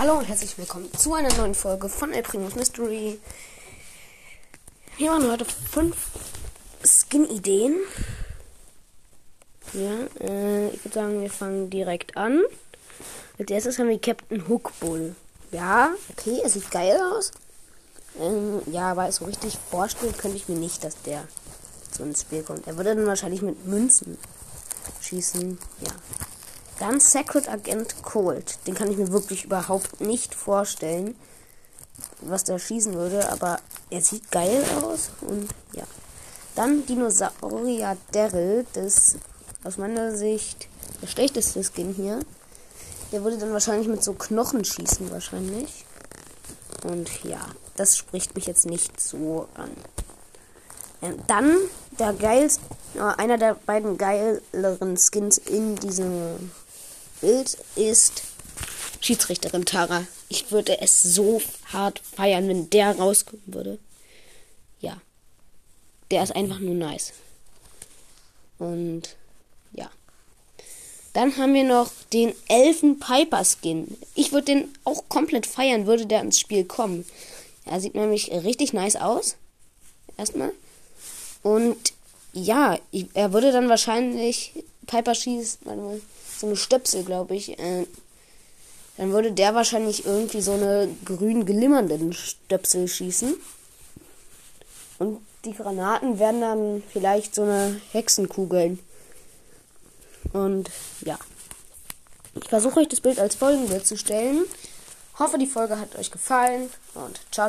Hallo und herzlich willkommen zu einer neuen Folge von El Primus Mystery. Wir machen heute fünf Skin-Ideen. Ja, äh, ich würde sagen, wir fangen direkt an. Als erstes haben wir Captain Hook Bull. Ja, okay, er sieht geil aus. Ähm, ja, aber so richtig vorstellen könnte ich mir nicht, dass der so ins Spiel kommt. Er würde dann wahrscheinlich mit Münzen schießen. Ja. Dann Secret Agent Cold. Den kann ich mir wirklich überhaupt nicht vorstellen, was der schießen würde, aber er sieht geil aus und ja. Dann Dinosaurier Daryl, das aus meiner Sicht der schlechteste Skin hier. Der würde dann wahrscheinlich mit so Knochen schießen, wahrscheinlich. Und ja, das spricht mich jetzt nicht so an. Ähm, dann der geilste, äh, einer der beiden geileren Skins in diesem Bild ist Schiedsrichterin Tara. Ich würde es so hart feiern, wenn der rauskommen würde. Ja. Der ist einfach nur nice. Und ja. Dann haben wir noch den Elfen Piper Skin. Ich würde den auch komplett feiern, würde der ins Spiel kommen. Er sieht nämlich richtig nice aus. Erstmal. Und ja, er würde dann wahrscheinlich Piper schießt, mal, so eine Stöpsel, glaube ich. Äh, dann würde der wahrscheinlich irgendwie so eine grün glimmernden Stöpsel schießen. Und die Granaten werden dann vielleicht so eine Hexenkugeln. Und ja. Ich versuche euch das Bild als Folgenbild zu stellen. Hoffe, die Folge hat euch gefallen und ciao.